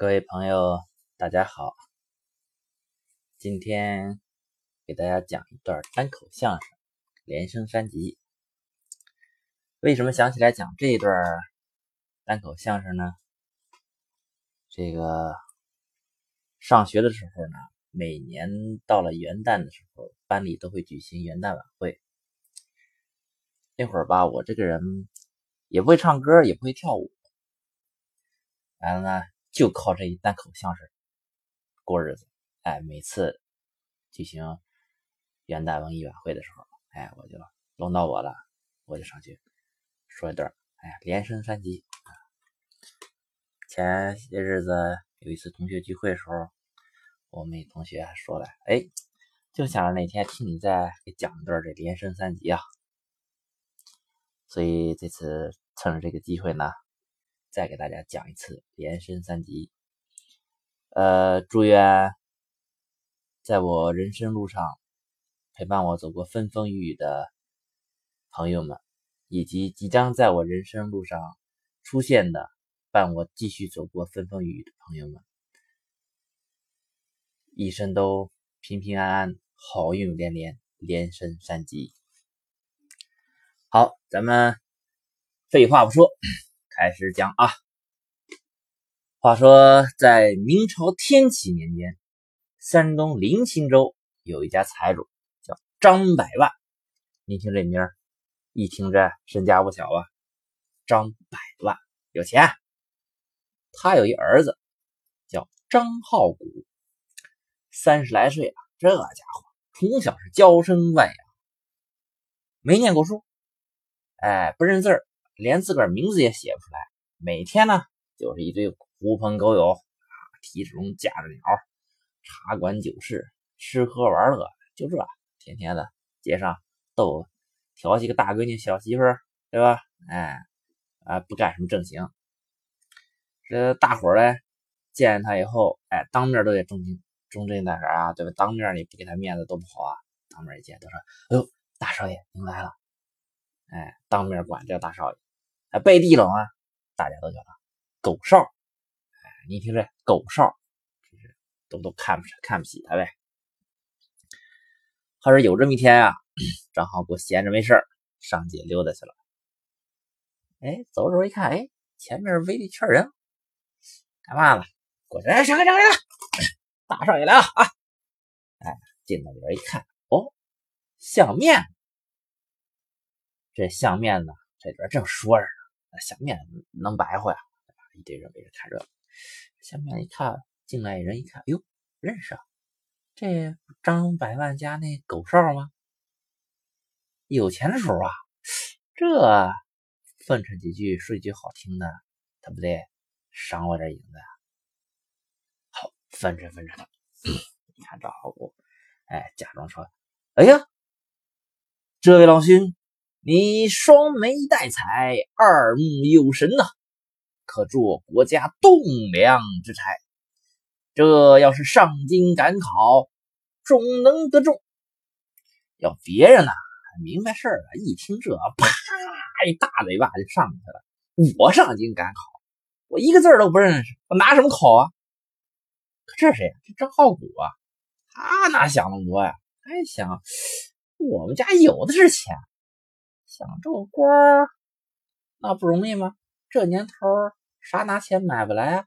各位朋友，大家好。今天给大家讲一段单口相声，连升三级。为什么想起来讲这一段单口相声呢？这个上学的时候呢，每年到了元旦的时候，班里都会举行元旦晚会。那会儿吧，我这个人也不会唱歌，也不会跳舞，完了呢。就靠这一单口相声过日子，哎，每次举行元旦文艺晚会的时候，哎，我就轮到我了，我就上去说一段，哎呀，连升三级。前些日子有一次同学聚会的时候，我们同学说了，哎，就想着哪天听你再给讲一段这连升三级啊，所以这次趁着这个机会呢。再给大家讲一次连升三级。呃，祝愿在我人生路上陪伴我走过风风雨雨的朋友们，以及即将在我人生路上出现的伴我继续走过风风雨雨的朋友们，一生都平平安安，好运连连，连升三级。好，咱们废话不说。开始讲啊！话说，在明朝天启年间，山东临清州有一家财主叫张百万。你听这名儿，一听这身家不小啊！张百万有钱。他有一儿子叫张浩古，三十来岁了，这家伙从小是娇生惯养，没念过书，哎，不认字儿。连自个儿名字也写不出来，每天呢就是一堆狐朋狗友啊，提着笼架着鸟，茶馆酒肆，吃喝玩乐，就这，天天的街上逗调戏个大闺女小媳妇儿，对吧？哎，啊，不干什么正形。这大伙儿呢见他以后，哎，当面都得忠心忠贞那啥啊，对吧？当面你不给他面子多不好啊。当面一见都说：“哎呦，大少爷您来了。”哎，当面管这大少爷。啊，背地里啊，大家都叫他狗少。哎，你听这狗少，就是都都看不起看不起他呗。他说有这么一天啊，正好给我闲着没事上街溜达去了。哎，走着一看，哎，前面围了一圈人，干嘛呢？过去，哎，上来上来，大少爷来了啊！哎，进到里边一看，哦，相面。这相面呢，这边正说着。那下面能白活呀？一堆人围着看热闹。下面一看，进来人一看，哎呦，认识啊！这张百万家那狗少吗？有钱的时候啊，这奉承几句，说几句好听的，他不得赏我点银子啊？好，奉承奉承他。你看张好古，哎，假装说：“哎呀，这位老兄。”你双眉带彩，二目有神呐，可做国家栋梁之才。这要是上京赶考，总能得中。要别人呐，明白事儿了，一听这，啪，一大嘴巴就上去了。我上京赶考，我一个字都不认识，我拿什么考啊？可这谁？这张浩古啊，他哪想那么多呀？他想，我们家有的是钱。想这官儿，那不容易吗？这年头啥拿钱买不来啊？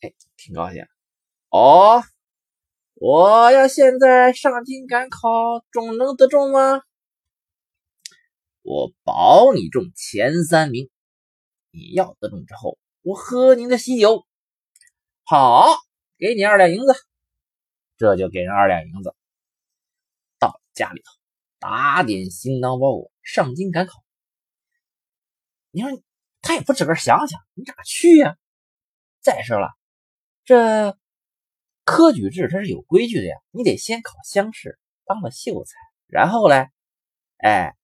哎，挺高兴哦！我要现在上京赶考，总能得中吗？我保你中前三名。你要得中之后，我喝您的喜酒。好，给你二两银子。这就给人二两银子，到家里头。打点行囊包裹，上京赶考。你说他也不自个想想，你咋去呀？再说了，这科举制它是有规矩的呀，你得先考乡试，当了秀才，然后嘞，哎，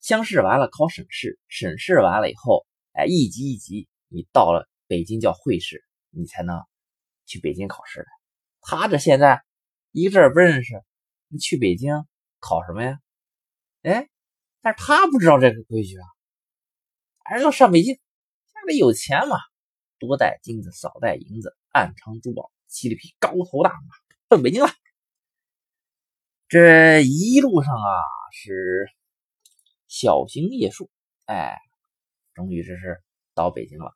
乡试完了考省试，省试完了以后，哎，一级一级，你到了北京叫会试，你才能去北京考试的。他这现在一个字不认识，你去北京考什么呀？哎，但是他不知道这个规矩啊，还是要上北京，家里有钱嘛，多带金子，少带银子，暗藏珠宝，骑了匹高头大马，奔北京了。这一路上啊，是小行夜宿，哎，终于这是到北京了。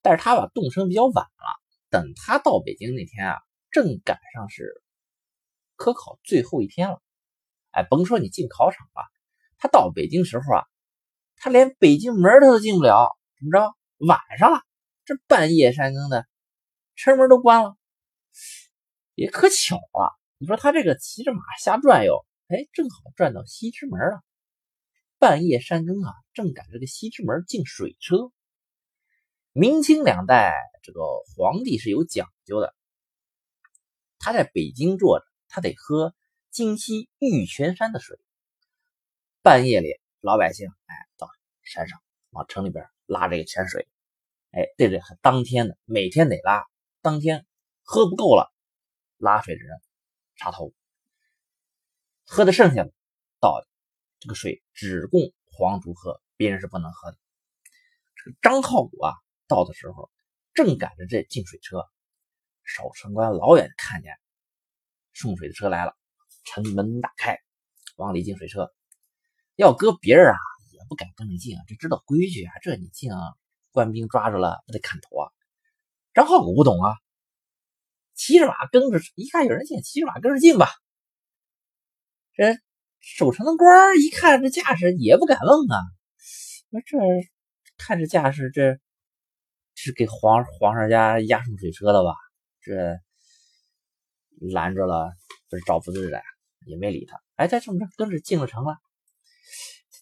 但是他吧，动身比较晚了。等他到北京那天啊，正赶上是科考最后一天了。哎，甭说你进考场了，他到北京时候啊，他连北京门他都进不了。怎么着？晚上了，这半夜三更的，车门都关了。也可巧啊，你说他这个骑着马瞎转悠，哎，正好转到西直门了。半夜三更啊，正赶这个西直门进水车。明清两代，这个皇帝是有讲究的，他在北京坐着，他得喝。京西玉泉山的水，半夜里老百姓哎到山上往城里边拉这个泉水，哎这得当天的，每天得拉，当天喝不够了，拉水的人插头，喝的剩下的倒这个水只供皇族喝，别人是不能喝的。这个张浩古啊到的时候正赶着这进水车，守城官老远看见送水的车来了。城门打开，往里进水车。要搁别人啊，也不敢跟着进啊，这知道规矩啊。这你进，啊官兵抓住了，不得砍头啊？张浩古不懂啊，骑着马跟着，一看有人进，骑着马跟着进吧。这守城的官一看这架势，也不敢愣啊。说这看这架势，这是给皇皇上家押送水车的吧？这拦着了，不是找不对的。也没理他，哎，再这么着跟着进了城了，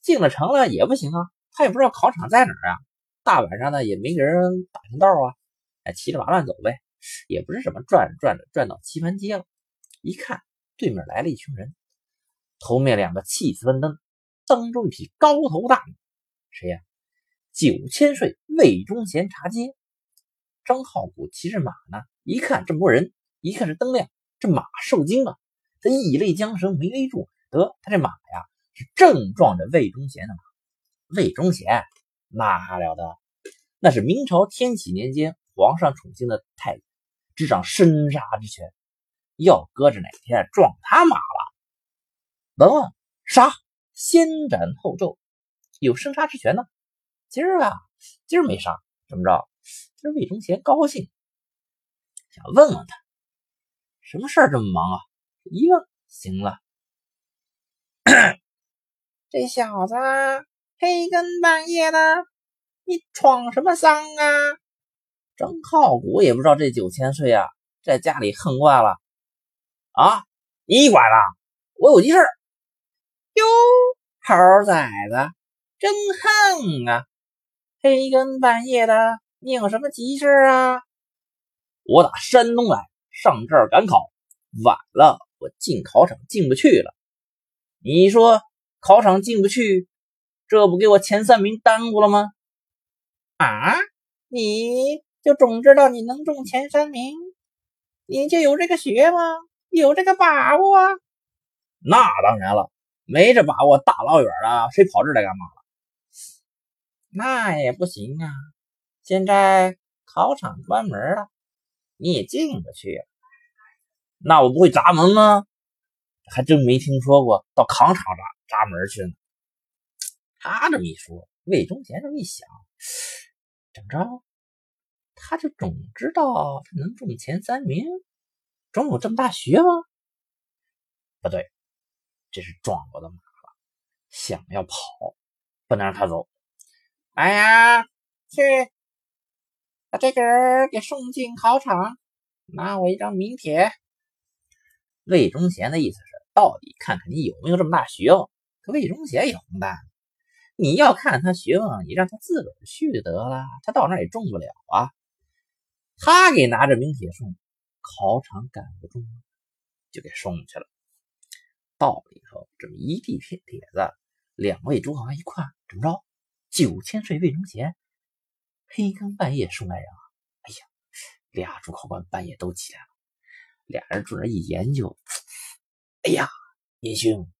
进了城了也不行啊，他也不知道考场在哪儿啊，大晚上的也没给人打听道啊，哎，骑着马乱走呗，也不是什么转转着转到棋盘街了，一看对面来了一群人，头面两个气势奔登，当中一匹高头大马，谁呀？九千岁魏忠贤查街，张浩古骑着马呢，一看这么多人，一看这灯亮，这马受惊了。他一勒缰绳没勒住，得他这马呀是正撞着魏忠贤的马。魏忠贤那还了得？那是明朝天启年间皇上宠幸的太监，执掌生杀之权。要搁着哪天撞他马了，甭问，杀，先斩后奏，有生杀之权呢。今儿啊，今儿没杀，怎么着？今儿魏忠贤高兴，想问问他，什么事儿这么忙啊？一问行了，这小子黑更半夜的，你闯什么丧啊？张浩古也不知道这九千岁啊，在家里横惯了啊！你管了，我有急事哟，猴崽子真横啊！黑更半夜的，你有什么急事啊？我打山东来，上这儿赶考，晚了。我进考场进不去了，你说考场进不去，这不给我前三名耽误了吗？啊，你就总知道你能中前三名，你就有这个学吗？有这个把握？那当然了，没这把握，大老远的谁跑这来干嘛了？那也不行啊，现在考场关门了，你也进不去。那我不会砸门吗？还真没听说过到考场砸砸门去呢。他这么一说，魏忠贤这么一想，怎么着？他就总知道他能中前三名，总有这么大学吗？不对，这是撞我的马了，想要跑，不能让他走。哎呀，去把这个人给送进考场，拿我一张名帖。魏忠贤的意思是，到底看看你有没有这么大学问。可魏忠贤也混蛋，你要看他学问，你让他自个儿去得了，他到那也中不了啊。他给拿着名帖送考场，赶不中，就给送去了。到了以后，这么一地帖帖子，两位诸侯一看，怎么着？九千岁魏忠贤，黑更半夜送来人啊！哎呀，俩主考官半夜都起来了。俩人坐那一研究，哎呀，叶兄，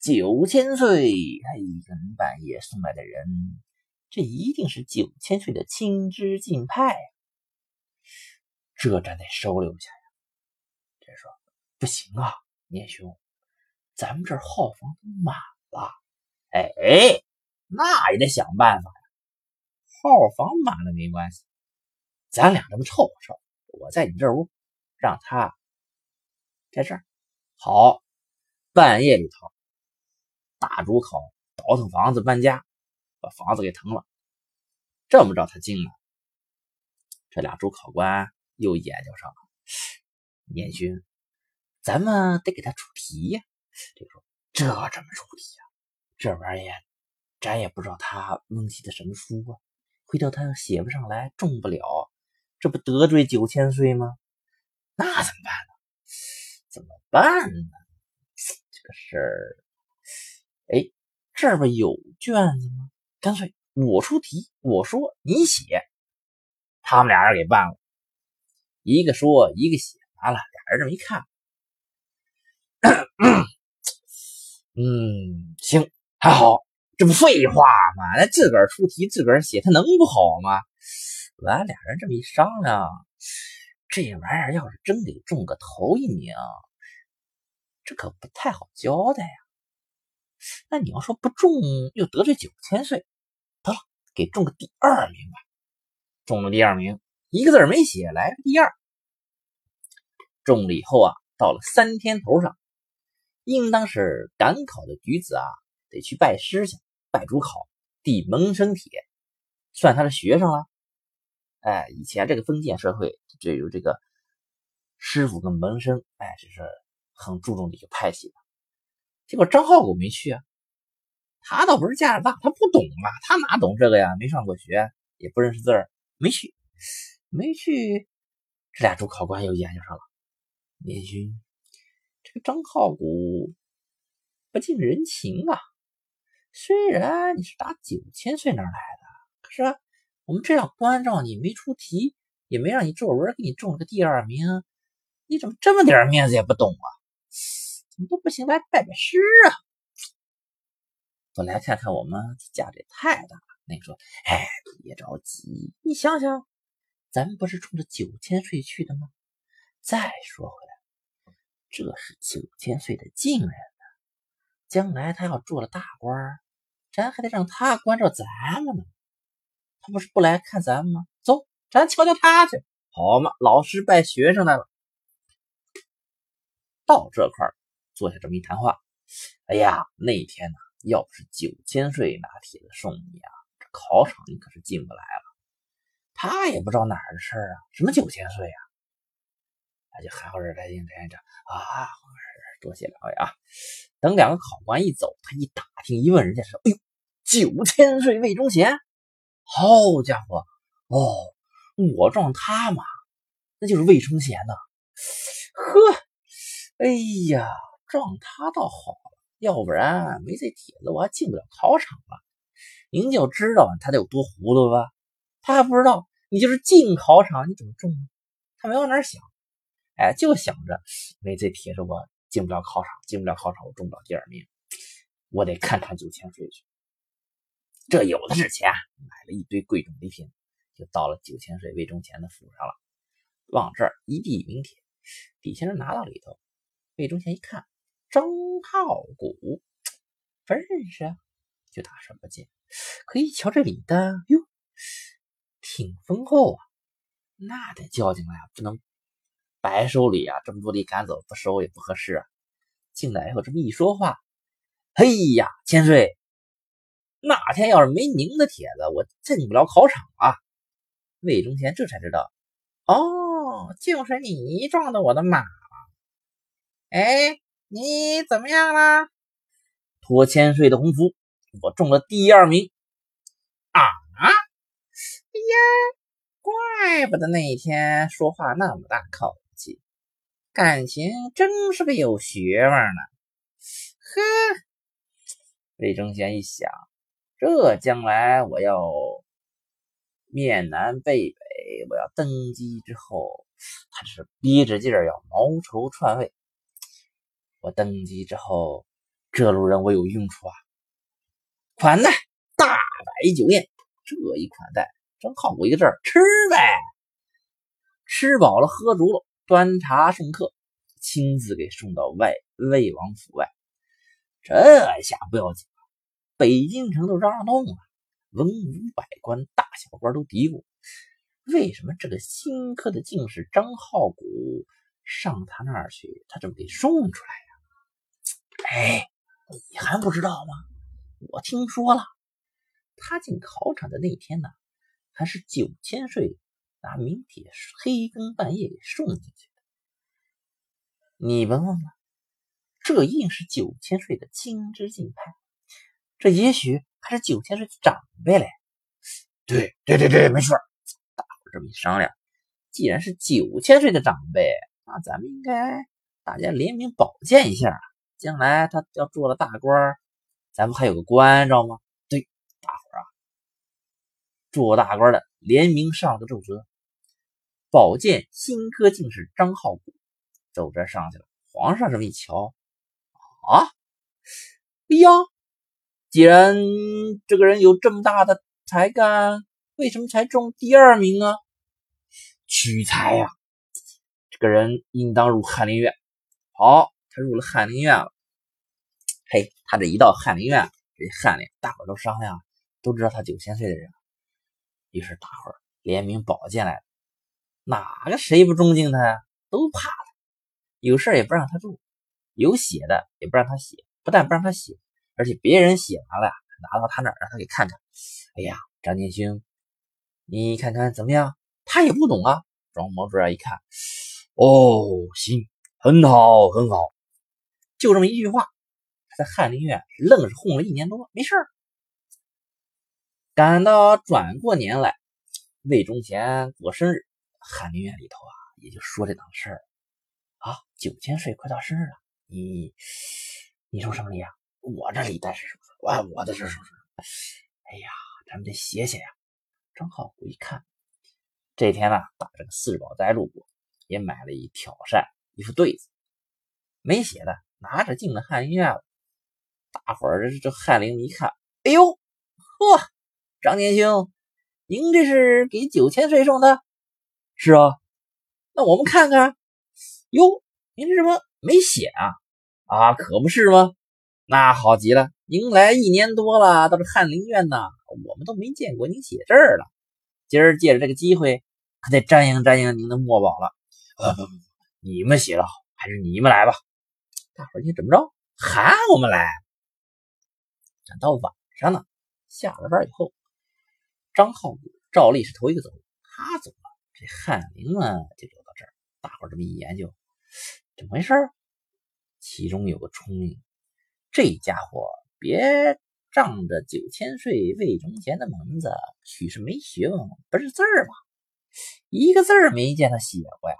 九千岁黑更半夜送来的人，这一定是九千岁的亲知近派啊！这咱得收留下呀。这说不行啊，年兄，咱们这号房都满了。哎，那也得想办法呀。号房满了没关系，咱俩这么凑合凑。我在你这屋，让他在这儿。好，半夜里头，大主考倒腾房子搬家，把房子给腾了。这么着，他进了。这俩主考官又研究上了。年勋，咱们得给他出题呀。这个说，这怎么出题呀？这玩意儿，咱也不知道他蒙起的什么书啊。回头他要写不上来，中不了，这不得罪九千岁吗？那怎么办呢？怎么办呢？这个事儿，哎，这不有卷子吗？干脆我出题，我说你写，他们俩人给办了，一个说一个写完了，俩人这么一看，嗯，行，还好，这不废话吗？那自个儿出题，自个儿写，他能不好吗？完，俩人这么一商量。这玩意儿要是真给中个头一名，这可不太好交代呀。那你要说不中又得罪九千岁，得了，给中个第二名吧。中了第二名，一个字没写，来个第二。中了以后啊，到了三天头上，应当是赶考的举子啊，得去拜师去，拜主考，递门生帖，算他的学生了。哎，以前这个封建社会就有这个师傅跟门生，哎，这是很注重的一个派系的。结果张浩古没去啊，他倒不是架子大，他不懂啊，他哪懂这个呀？没上过学，也不认识字儿，没去，没去。这俩主考官又研究上了，年勋，这个张浩古不近人情啊。虽然你是打九千岁那儿来的，可是。我们这样关照你，没出题，也没让你作文，给你中了个第二名，你怎么这么点面子也不懂啊？怎么都不行，来拜拜师啊！我来看看我们家这太大了。那你说，哎，别着急，你想想，咱们不是冲着九千岁去的吗？再说回来，这是九千岁的近人呢，将来他要做了大官，咱还得让他关照咱们呢。他不是不来看咱们吗？走，咱瞧瞧他去，好嘛！老师拜学生来了。到这块儿坐下这么一谈话。哎呀，那天呢，要不是九千岁拿帖子送你啊，这考场你可是进不来了。他也不知道哪儿的事儿啊，什么九千岁呀？那就好好的来应着着啊，多谢两位啊。等两个考官一走，他一打听一问，人家说：“哎呦，九千岁魏忠贤。”好家伙，哦，我撞他嘛，那就是魏忠贤呐。呵，哎呀，撞他倒好，要不然没这帖子，我还进不了考场了。您就知道他得有多糊涂吧？他还不知道，你就是进考场，你怎么中？他没往哪想，哎，就想着没这帖子，我进不了考场，进不了考场，我中不了第二名，我得看看九千岁去。这有的是钱，买了一堆贵重礼品，就到了九千岁魏忠贤的府上了。往这儿一递名帖，李先生拿到里头，魏忠贤一看，张浩古不认识啊，就打什么劲。可一瞧这礼单，哟，挺丰厚啊，那得叫进来啊，不能白收礼啊！这么多礼赶走，不收也不合适啊。进来以后这么一说话，嘿呀，千岁。那天要是没您的帖子，我进不了考场啊！魏忠贤这才知道，哦，就是你撞的我的马了。哎，你怎么样了？托千岁的鸿福，我中了第二名。啊！哎呀，怪不得那天说话那么大口气，感情真是个有学问呢。呵，魏忠贤一想。这将来我要面南背北，我要登基之后，他是憋着劲儿要谋朝篡位。我登基之后，这路人我有用处啊！款待，大摆酒宴。这一款待，正好我一个字儿吃呗。吃饱了喝足了，端茶送客，亲自给送到外魏王府外。这下不要紧，北京城都嚷嚷动了，文武百官、大小官都嘀咕：为什么这个新科的进士张浩古上他那儿去，他怎么给送出来呀？哎，你还不知道吗？我听说了，他进考场的那天呢，还是九千岁拿名帖黑更半夜给送进去的。你闻闻吧，这一定是九千岁的亲知近派，这也许还是九千岁的长辈嘞。对对对对，没错。大伙这么一商量，既然是九千岁的长辈，那咱们应该大家联名保荐一下，将来他要做了大官。咱不还有个关照吗？对，大伙啊，做大官的联名上了个奏折，保荐新科进士张浩古。奏折上去了，皇上这么一瞧，啊，哎呀，既然这个人有这么大的才干，为什么才中第二名啊？取才呀！这个人应当入翰林院。好，他入了翰林院了。嘿，他这一到翰林院，这翰林大伙都商量，都知道他九千岁的人了，于是大伙联名保荐来了。哪个谁不尊敬他呀？都怕他，有事也不让他做，有写的也不让他写。不但不让他写，而且别人写完了，拿到他那儿让他给看看。哎呀，张建勋，你看看怎么样？他也不懂啊。庄毛主任一看，哦，行，很好，很好，就这么一句话。在翰林院愣是混了一年多，没事儿。赶到转过年来，魏忠贤过生日，翰林院里头啊，也就说这档事儿啊。九千岁快到生日了，你你说什么礼啊？我这里带是什么？我我的这是什么？哎呀，咱们得写写呀。张浩古一看，这天呢，打这个四宝斋路过，也买了一挑扇，一副对子，没写的，拿着进了翰林院了。大伙儿这这翰林一看，哎呦，嚯，张年兄，您这是给九千岁送的？是啊，那我们看看。哟，您这怎么没写啊？啊，可不是吗？那好极了，您来一年多了，到这翰林院呢，我们都没见过您写字儿了。今儿借着这个机会，可得瞻仰瞻仰您的墨宝了。啊不不不，你们写的好，还是你们来吧。大伙儿你怎么着？喊我们来？等到晚上呢，下了班以后，张浩古照例是头一个走，他走了，这翰林呢就留到这儿。大伙儿这么一研究，怎么回事？其中有个聪明，这家伙别仗着九千岁魏忠贤的门子，许是没学问，不是字儿吧？一个字儿没见他写过呀。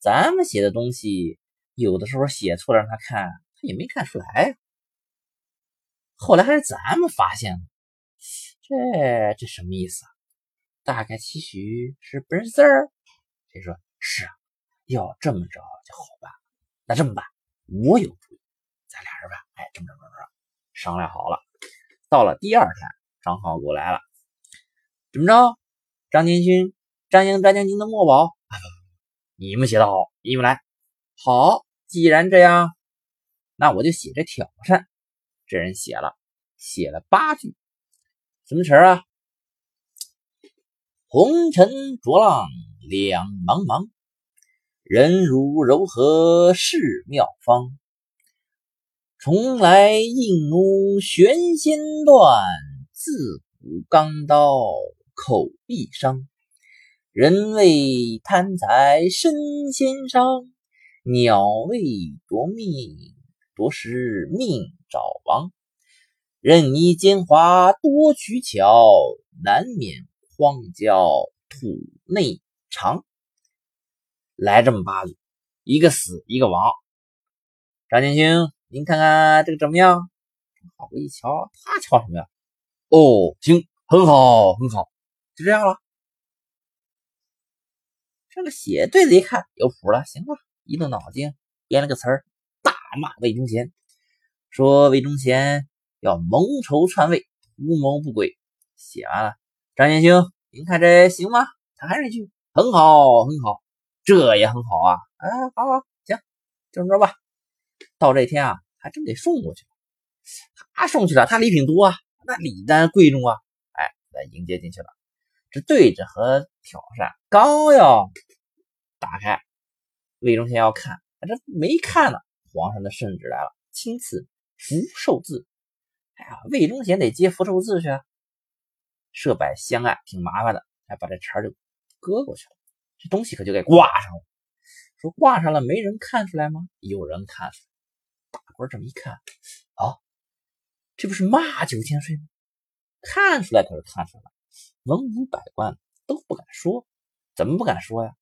咱们写的东西，有的时候写错了让他看，他也没看出来呀。后来还是咱们发现了，这这什么意思啊？大概期许是不认字儿。谁说是啊？要这么着就好办了。那这么办？我有，俩人吧，哎，这么着这么着，商量好了。到了第二天，张浩古来了，怎么着？张金勋，张英、张将军的墨宝，你们写的好，你们来。好，既然这样，那我就写这挑战。这人写了，写了八句，什么词儿啊？红尘浊浪两茫茫，人如柔和是妙方。从来应奴玄仙断，自古钢刀口必伤。人为贪财身先伤，鸟为夺命夺食命。找王，任你奸猾多取巧，难免荒郊土内藏。来这么八句，一个死一个亡。张建清，您看看这个怎么样？好我一瞧，他瞧什么呀？哦，行，很好，很好，就这样了。这个写对子一看有谱了，行了，一动脑筋编了个词儿，大骂魏忠贤。说魏忠贤要蒙仇篡位，图谋不轨。写完了，张建兴，您看这行吗？他还是一句很好，很好，这也很好啊！啊，好好行，这么着吧。到这天啊，还真给送过去了。他送去了，他礼品多啊，那礼单贵重啊。哎，来迎接进去了。这对着和挑扇刚要打开，魏忠贤要看，这没看呢。皇上的圣旨来了，亲赐福寿字。哎呀，魏忠贤得接福寿字去。啊设摆香案挺麻烦的，还把这茬就搁过去了。这东西可就给挂上了。说挂上了，没人看出来吗？有人看出来。大官这么一看，啊，这不是骂九千岁吗？看出来可是看出来了。文武百官都不敢说，怎么不敢说呀？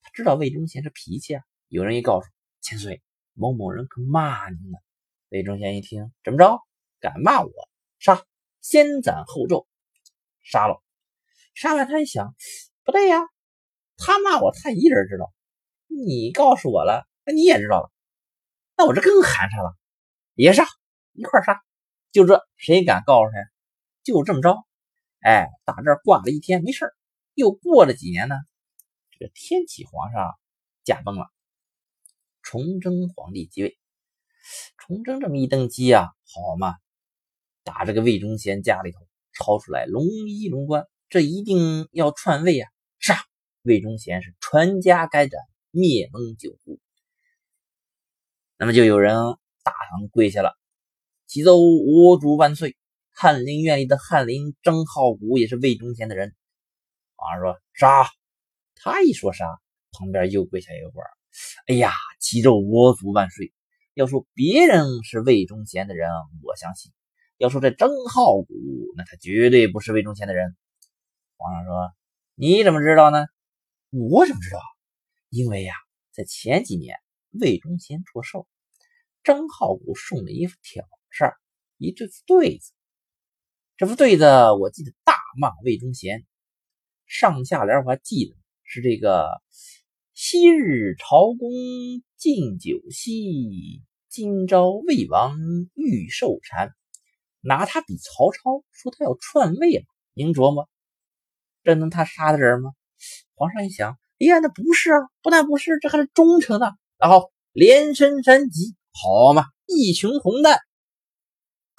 他知道魏忠贤这脾气啊。有人一告诉千岁，某某人可骂您了。魏忠贤一听，怎么着？敢骂我？杀！先斩后奏。杀了，杀完他一想，不对呀，他骂我，他一人知道，你告诉我了，那你也知道了，那我这更寒碜了，也杀，一块杀，就这，谁敢告诉他？就这么着，哎，打这挂了一天没事又过了几年呢，这个天启皇上驾崩了，崇祯皇帝继位，崇祯这么一登基啊，好嘛，打这个魏忠贤家里头。抄出来龙衣龙冠，这一定要篡位啊！杀魏忠贤是传家该斩，灭门九族。那么就有人大堂跪下了，启奏我主万岁！翰林院里的翰林张浩古也是魏忠贤的人。皇上说杀，他一说杀，旁边又跪下一个官。哎呀，启奏我主万岁！要说别人是魏忠贤的人，我相信。要说这张浩古，那他绝对不是魏忠贤的人。皇上说：“你怎么知道呢？”我怎么知道？因为呀，在前几年魏忠贤做寿，张浩古送了一副巧事儿，一对对子。这副对子我记得大骂魏忠贤，上下联我还记得是这个：“昔日朝公敬酒兮，今朝魏王欲受禅。”拿他比曹操，说他要篡位了，您琢磨，这能他杀的人吗？皇上一想，哎呀，那不是啊，不但不是，这还是忠诚的。然后连升三级，好嘛，一群红蛋